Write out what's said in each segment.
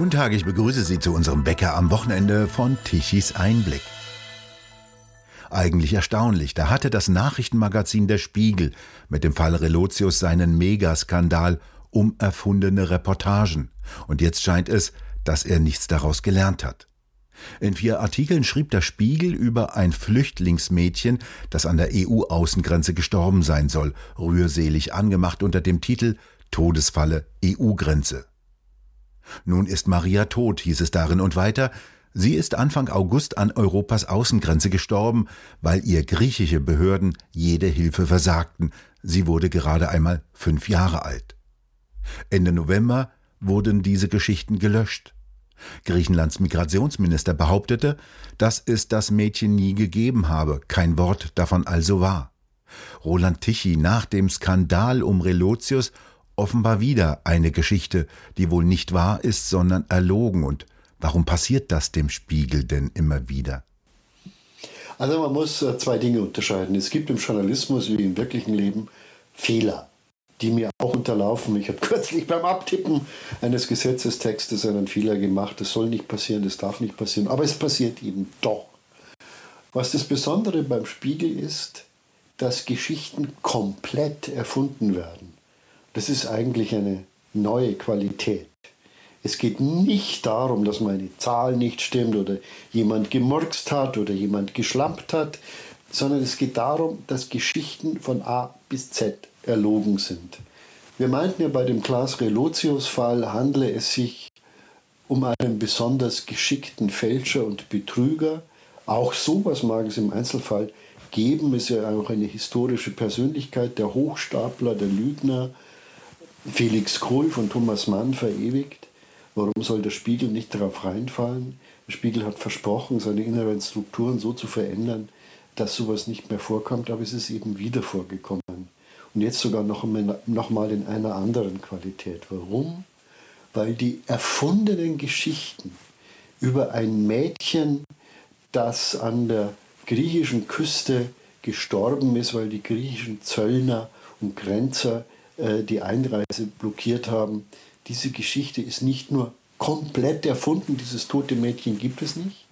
Guten Tag, ich begrüße Sie zu unserem Bäcker am Wochenende von Tichys Einblick. Eigentlich erstaunlich, da hatte das Nachrichtenmagazin Der Spiegel mit dem Fall Relotius seinen Megaskandal um erfundene Reportagen. Und jetzt scheint es, dass er nichts daraus gelernt hat. In vier Artikeln schrieb der Spiegel über ein Flüchtlingsmädchen, das an der EU-Außengrenze gestorben sein soll, rührselig angemacht unter dem Titel Todesfalle EU-Grenze. Nun ist Maria tot, hieß es darin und weiter, sie ist Anfang August an Europas Außengrenze gestorben, weil ihr griechische Behörden jede Hilfe versagten. Sie wurde gerade einmal fünf Jahre alt. Ende November wurden diese Geschichten gelöscht. Griechenlands Migrationsminister behauptete, dass es das Mädchen nie gegeben habe, kein Wort davon also war. Roland Tichy nach dem Skandal um Relotius offenbar wieder eine Geschichte, die wohl nicht wahr ist, sondern erlogen. Und warum passiert das dem Spiegel denn immer wieder? Also man muss äh, zwei Dinge unterscheiden. Es gibt im Journalismus wie im wirklichen Leben Fehler, die mir auch unterlaufen. Ich habe kürzlich beim Abtippen eines Gesetzestextes einen Fehler gemacht. Das soll nicht passieren, das darf nicht passieren, aber es passiert eben doch. Was das Besondere beim Spiegel ist, dass Geschichten komplett erfunden werden. Das ist eigentlich eine neue Qualität. Es geht nicht darum, dass meine Zahl nicht stimmt oder jemand gemurkst hat oder jemand geschlampt hat, sondern es geht darum, dass Geschichten von A bis Z erlogen sind. Wir meinten ja bei dem Klaas Relotius-Fall handle es sich um einen besonders geschickten Fälscher und Betrüger. Auch sowas mag es im Einzelfall geben, ist ja auch eine historische Persönlichkeit, der Hochstapler, der Lügner, Felix Kohl von Thomas Mann verewigt. Warum soll der Spiegel nicht darauf reinfallen? Der Spiegel hat versprochen, seine inneren Strukturen so zu verändern, dass sowas nicht mehr vorkommt, aber es ist eben wieder vorgekommen. Und jetzt sogar noch, noch mal in einer anderen Qualität. Warum? Weil die erfundenen Geschichten über ein Mädchen, das an der griechischen Küste gestorben ist, weil die griechischen Zöllner und Grenzer die Einreise blockiert haben. Diese Geschichte ist nicht nur komplett erfunden, dieses tote Mädchen gibt es nicht,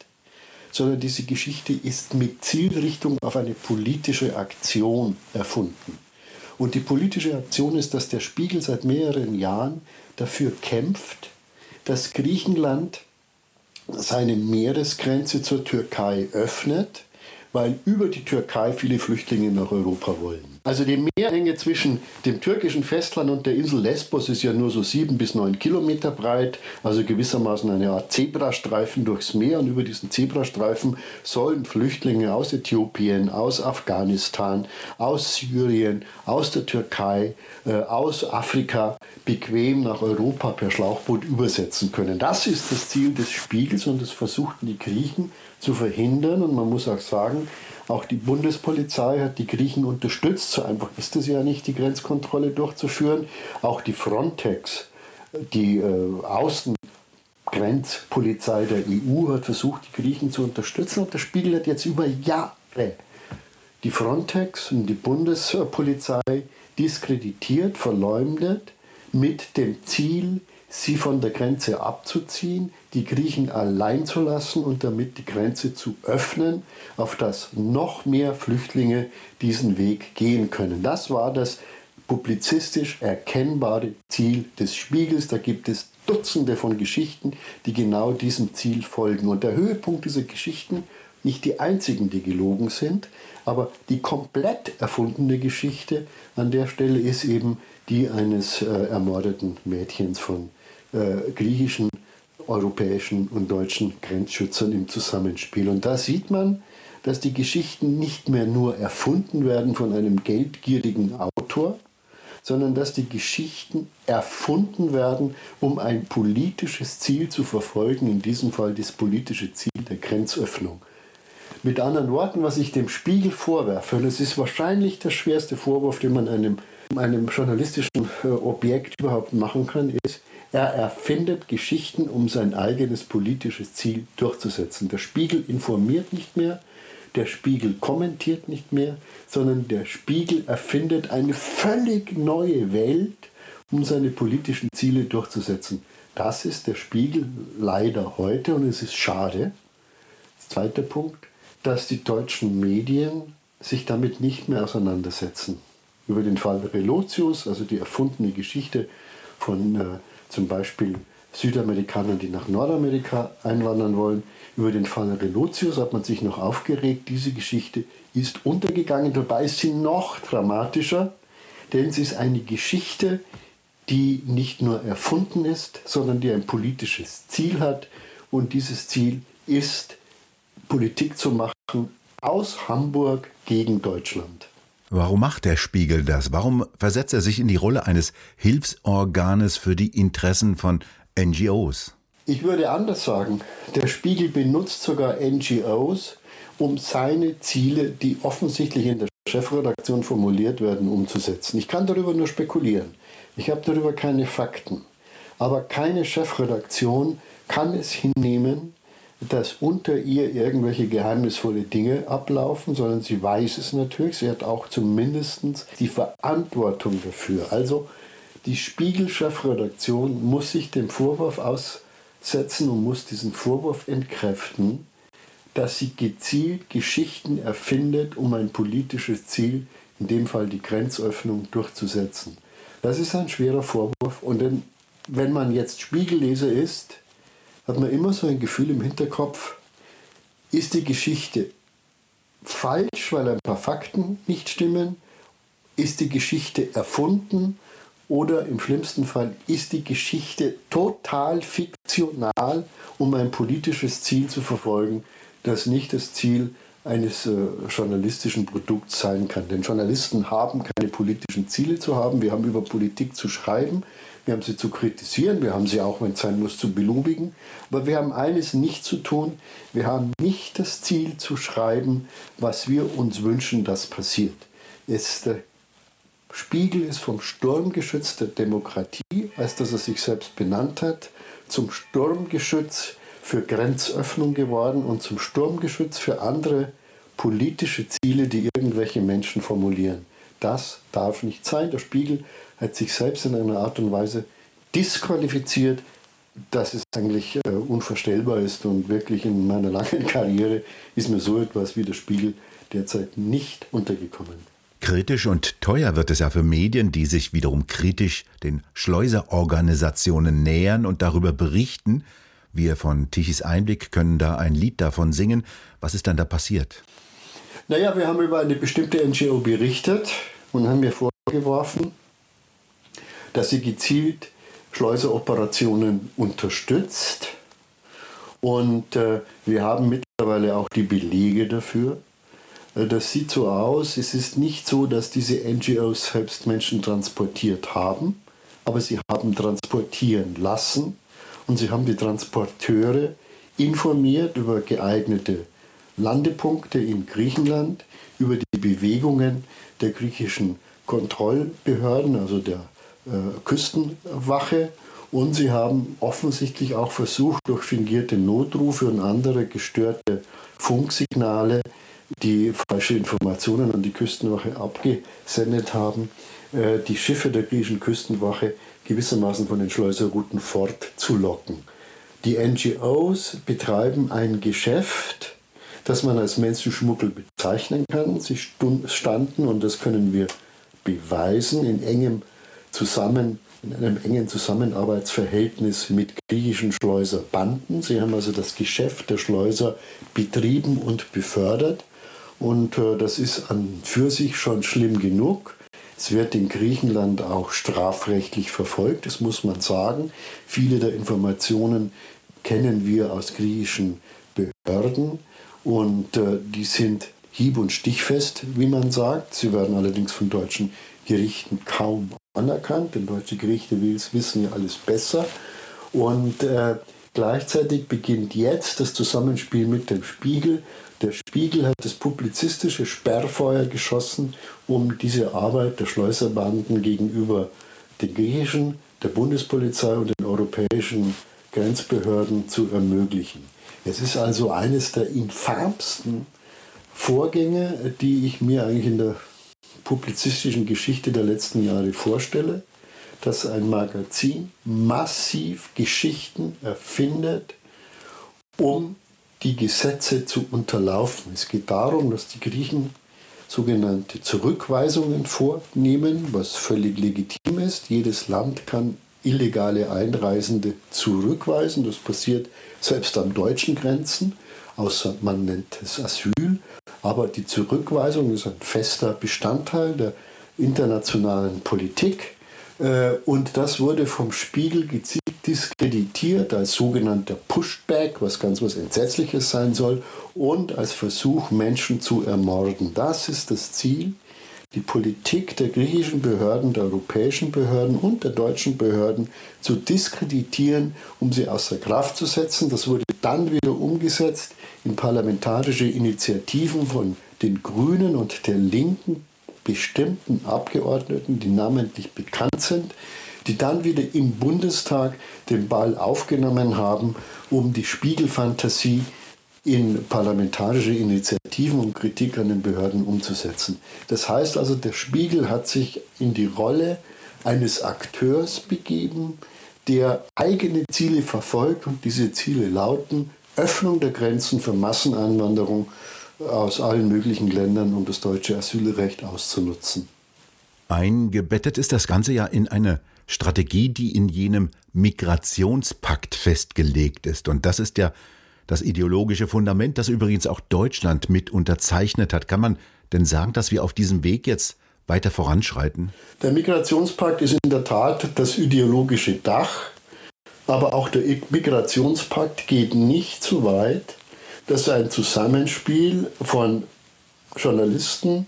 sondern diese Geschichte ist mit Zielrichtung auf eine politische Aktion erfunden. Und die politische Aktion ist, dass der Spiegel seit mehreren Jahren dafür kämpft, dass Griechenland seine Meeresgrenze zur Türkei öffnet, weil über die Türkei viele Flüchtlinge nach Europa wollen. Also die Meerenge zwischen dem türkischen Festland und der Insel Lesbos ist ja nur so sieben bis neun Kilometer breit, also gewissermaßen eine Art Zebrastreifen durchs Meer. Und über diesen Zebrastreifen sollen Flüchtlinge aus Äthiopien, aus Afghanistan, aus Syrien, aus der Türkei, äh, aus Afrika bequem nach Europa per Schlauchboot übersetzen können. Das ist das Ziel des Spiegels und das versuchten die Griechen zu verhindern. Und man muss auch sagen, auch die Bundespolizei hat die Griechen unterstützt. So einfach ist es ja nicht, die Grenzkontrolle durchzuführen. Auch die Frontex, die äh, Außengrenzpolizei der EU, hat versucht, die Griechen zu unterstützen. Und der Spiegel hat jetzt über Jahre die Frontex und die Bundespolizei diskreditiert, verleumdet, mit dem Ziel, sie von der Grenze abzuziehen, die Griechen allein zu lassen und damit die Grenze zu öffnen, auf dass noch mehr Flüchtlinge diesen Weg gehen können. Das war das publizistisch erkennbare Ziel des Spiegels. Da gibt es Dutzende von Geschichten, die genau diesem Ziel folgen. Und der Höhepunkt dieser Geschichten, nicht die einzigen, die gelogen sind, aber die komplett erfundene Geschichte an der Stelle ist eben die eines äh, ermordeten Mädchens von äh, griechischen, europäischen und deutschen Grenzschützern im Zusammenspiel. Und da sieht man, dass die Geschichten nicht mehr nur erfunden werden von einem geldgierigen Autor, sondern dass die Geschichten erfunden werden, um ein politisches Ziel zu verfolgen, in diesem Fall das politische Ziel der Grenzöffnung. Mit anderen Worten, was ich dem Spiegel vorwerfe, und es ist wahrscheinlich der schwerste Vorwurf, den man einem, einem journalistischen äh, Objekt überhaupt machen kann, ist, er erfindet Geschichten, um sein eigenes politisches Ziel durchzusetzen. Der Spiegel informiert nicht mehr, der Spiegel kommentiert nicht mehr, sondern der Spiegel erfindet eine völlig neue Welt, um seine politischen Ziele durchzusetzen. das ist der Spiegel leider heute und es ist schade. Zweiter Punkt, dass die deutschen Medien sich damit nicht mehr auseinandersetzen. Über den Fall Relotius, also die erfundene Geschichte von äh, zum Beispiel Südamerikanern, die nach Nordamerika einwandern wollen. Über den Fall Relotius hat man sich noch aufgeregt. Diese Geschichte ist untergegangen. Dabei ist sie noch dramatischer, denn sie ist eine Geschichte, die nicht nur erfunden ist, sondern die ein politisches Ziel hat. Und dieses Ziel ist, Politik zu machen aus Hamburg gegen Deutschland. Warum macht der Spiegel das? Warum versetzt er sich in die Rolle eines Hilfsorganes für die Interessen von NGOs? Ich würde anders sagen, der Spiegel benutzt sogar NGOs, um seine Ziele, die offensichtlich in der Chefredaktion formuliert werden, umzusetzen. Ich kann darüber nur spekulieren. Ich habe darüber keine Fakten. Aber keine Chefredaktion kann es hinnehmen, dass unter ihr irgendwelche geheimnisvolle Dinge ablaufen, sondern sie weiß es natürlich. Sie hat auch zumindest die Verantwortung dafür. Also die Spiegel-Chefredaktion muss sich dem Vorwurf aussetzen und muss diesen Vorwurf entkräften, dass sie gezielt Geschichten erfindet, um ein politisches Ziel, in dem Fall die Grenzöffnung, durchzusetzen. Das ist ein schwerer Vorwurf. Und wenn man jetzt Spiegelleser ist, hat man immer so ein Gefühl im Hinterkopf, ist die Geschichte falsch, weil ein paar Fakten nicht stimmen? Ist die Geschichte erfunden? Oder im schlimmsten Fall ist die Geschichte total fiktional, um ein politisches Ziel zu verfolgen, das nicht das Ziel eines äh, journalistischen Produkts sein kann. Denn Journalisten haben keine politischen Ziele zu haben. Wir haben über Politik zu schreiben. Wir haben sie zu kritisieren, wir haben sie auch, wenn es sein muss, zu belobigen. Aber wir haben eines nicht zu tun. Wir haben nicht das Ziel zu schreiben, was wir uns wünschen, dass passiert. Es, der Spiegel ist vom Sturmgeschütz der Demokratie, als dass er sich selbst benannt hat, zum Sturmgeschütz für Grenzöffnung geworden und zum Sturmgeschütz für andere politische Ziele, die irgendwelche Menschen formulieren. Das darf nicht sein. Der Spiegel hat sich selbst in einer Art und Weise disqualifiziert, dass es eigentlich äh, unvorstellbar ist. Und wirklich in meiner langen Karriere ist mir so etwas wie der Spiegel derzeit nicht untergekommen. Kritisch und teuer wird es ja für Medien, die sich wiederum kritisch den Schleuserorganisationen nähern und darüber berichten. Wir von Tichys Einblick können da ein Lied davon singen. Was ist dann da passiert? Naja, wir haben über eine bestimmte NGO berichtet und haben mir vorgeworfen, dass sie gezielt Schleuseroperationen unterstützt. Und äh, wir haben mittlerweile auch die Belege dafür. Äh, das sieht so aus, es ist nicht so, dass diese NGOs selbst Menschen transportiert haben, aber sie haben transportieren lassen und sie haben die Transporteure informiert über geeignete Landepunkte in Griechenland, über die Bewegungen der griechischen Kontrollbehörden, also der Küstenwache. Und sie haben offensichtlich auch versucht, durch fingierte Notrufe und andere gestörte Funksignale, die falsche Informationen an die Küstenwache abgesendet haben, äh, die Schiffe der griechischen Küstenwache gewissermaßen von den Schleuserrouten fortzulocken. Die NGOs betreiben ein Geschäft, das man als Menschenschmuggel bezeichnen kann. Sie standen, und das können wir beweisen, in engem zusammen in einem engen Zusammenarbeitsverhältnis mit griechischen Schleuserbanden. Sie haben also das Geschäft der Schleuser betrieben und befördert. Und äh, das ist an für sich schon schlimm genug. Es wird in Griechenland auch strafrechtlich verfolgt, das muss man sagen. Viele der Informationen kennen wir aus griechischen Behörden und äh, die sind hieb- und stichfest, wie man sagt. Sie werden allerdings von deutschen Gerichten kaum anerkannt, denn deutsche Gerichte wissen ja alles besser. Und äh, gleichzeitig beginnt jetzt das Zusammenspiel mit dem Spiegel. Der Spiegel hat das publizistische Sperrfeuer geschossen, um diese Arbeit der Schleuserbanden gegenüber den griechischen, der Bundespolizei und den europäischen Grenzbehörden zu ermöglichen. Es ist also eines der infamsten Vorgänge, die ich mir eigentlich in der publizistischen Geschichte der letzten Jahre vorstelle. dass ein Magazin massiv Geschichten erfindet, um die Gesetze zu unterlaufen. Es geht darum, dass die Griechen sogenannte Zurückweisungen vornehmen, was völlig legitim ist. Jedes Land kann illegale Einreisende zurückweisen. Das passiert selbst an deutschen Grenzen, außer man nennt es Asyl. Aber die Zurückweisung ist ein fester Bestandteil der internationalen Politik. Äh, und das wurde vom Spiegel gezielt diskreditiert als sogenannter Pushback, was ganz was Entsetzliches sein soll, und als Versuch, Menschen zu ermorden. Das ist das Ziel, die Politik der griechischen Behörden, der europäischen Behörden und der deutschen Behörden zu diskreditieren, um sie außer Kraft zu setzen. Das wurde dann wieder umgesetzt in parlamentarische Initiativen von den Grünen und der Linken bestimmten Abgeordneten, die namentlich bekannt sind, die dann wieder im Bundestag den Ball aufgenommen haben, um die Spiegelfantasie in parlamentarische Initiativen und Kritik an den Behörden umzusetzen. Das heißt also, der Spiegel hat sich in die Rolle eines Akteurs begeben, der eigene Ziele verfolgt und diese Ziele lauten Öffnung der Grenzen für Masseneinwanderung aus allen möglichen Ländern, um das deutsche Asylrecht auszunutzen. Eingebettet ist das Ganze ja in eine Strategie, die in jenem Migrationspakt festgelegt ist. Und das ist ja das ideologische Fundament, das übrigens auch Deutschland mit unterzeichnet hat. Kann man denn sagen, dass wir auf diesem Weg jetzt weiter voranschreiten? Der Migrationspakt ist in der Tat das ideologische Dach, aber auch der Migrationspakt geht nicht so weit, dass ein Zusammenspiel von Journalisten,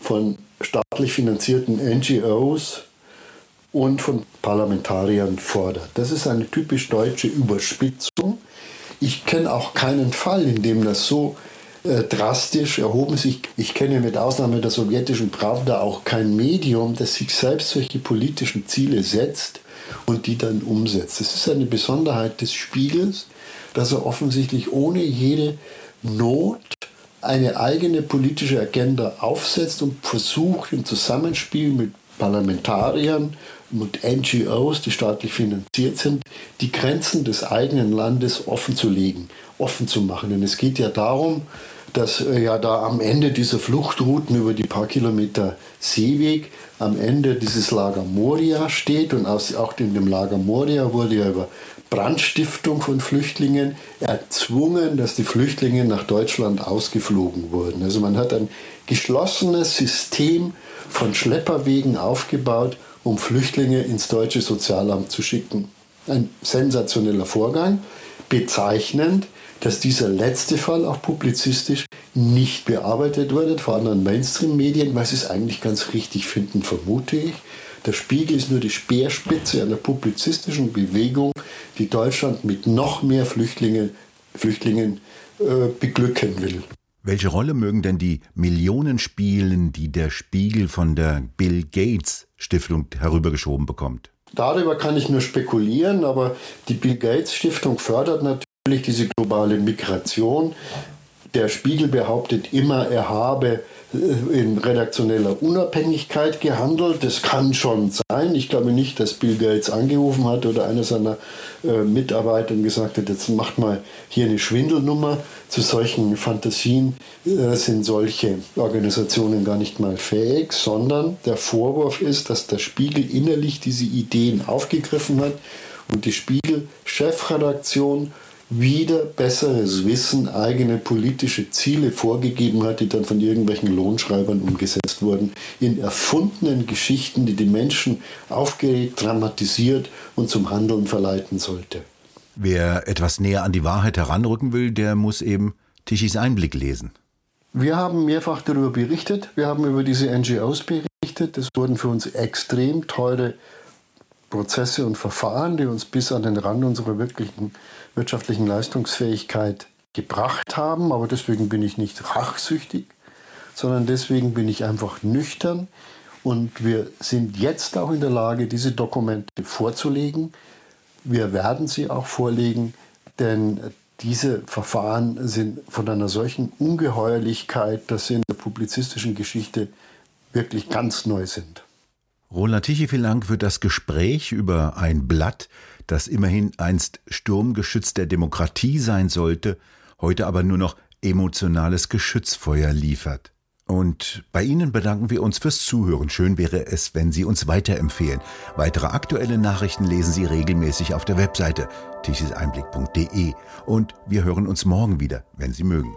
von staatlich finanzierten NGOs und von Parlamentariern fordert. Das ist eine typisch deutsche Überspitzung ich kenne auch keinen Fall, in dem das so äh, drastisch erhoben sich. Ich kenne mit Ausnahme der sowjetischen Pravda auch kein Medium, das sich selbst solche politischen Ziele setzt und die dann umsetzt. Es ist eine Besonderheit des Spiegels, dass er offensichtlich ohne jede Not eine eigene politische Agenda aufsetzt und versucht im Zusammenspiel mit Parlamentariern und NGOs, die staatlich finanziert sind, die Grenzen des eigenen Landes offen zu legen, offen zu machen. Denn es geht ja darum, dass äh, ja da am Ende dieser Fluchtrouten über die paar Kilometer Seeweg am Ende dieses Lager Moria steht und auch in dem Lager Moria wurde ja über Brandstiftung von Flüchtlingen erzwungen, dass die Flüchtlinge nach Deutschland ausgeflogen wurden. Also man hat ein geschlossenes System von Schlepperwegen aufgebaut, um Flüchtlinge ins deutsche Sozialamt zu schicken. Ein sensationeller Vorgang, bezeichnend, dass dieser letzte Fall auch publizistisch nicht bearbeitet wurde von anderen Mainstream-Medien, weil sie es eigentlich ganz richtig finden, vermute ich. Der Spiegel ist nur die Speerspitze einer publizistischen Bewegung, die Deutschland mit noch mehr Flüchtlingen, Flüchtlingen äh, beglücken will. Welche Rolle mögen denn die Millionen spielen, die der Spiegel von der Bill Gates Stiftung herübergeschoben bekommt? Darüber kann ich nur spekulieren, aber die Bill Gates Stiftung fördert natürlich diese globale Migration. Der Spiegel behauptet immer, er habe äh, in redaktioneller Unabhängigkeit gehandelt. Das kann schon sein. Ich glaube nicht, dass Bill Gates angerufen hat oder einer seiner äh, Mitarbeiter gesagt hat, jetzt macht mal hier eine Schwindelnummer. Zu solchen Fantasien äh, sind solche Organisationen gar nicht mal fähig, sondern der Vorwurf ist, dass der Spiegel innerlich diese Ideen aufgegriffen hat und die Spiegel-Chefredaktion wieder besseres Wissen, eigene politische Ziele vorgegeben hat, die dann von irgendwelchen Lohnschreibern umgesetzt wurden, in erfundenen Geschichten, die die Menschen aufgeregt, dramatisiert und zum Handeln verleiten sollte. Wer etwas näher an die Wahrheit heranrücken will, der muss eben Tischis Einblick lesen. Wir haben mehrfach darüber berichtet, wir haben über diese NGOs berichtet. Es wurden für uns extrem teure Prozesse und Verfahren, die uns bis an den Rand unserer wirklichen wirtschaftlichen Leistungsfähigkeit gebracht haben. Aber deswegen bin ich nicht rachsüchtig, sondern deswegen bin ich einfach nüchtern. Und wir sind jetzt auch in der Lage, diese Dokumente vorzulegen. Wir werden sie auch vorlegen, denn diese Verfahren sind von einer solchen Ungeheuerlichkeit, dass sie in der publizistischen Geschichte wirklich ganz neu sind. Roland Tichy, vielen Dank für das Gespräch über ein Blatt, das immerhin einst Sturmgeschütz der Demokratie sein sollte, heute aber nur noch emotionales Geschützfeuer liefert. Und bei Ihnen bedanken wir uns fürs Zuhören. Schön wäre es, wenn Sie uns weiterempfehlen. Weitere aktuelle Nachrichten lesen Sie regelmäßig auf der Webseite tichiseinblick.de. Und wir hören uns morgen wieder, wenn Sie mögen.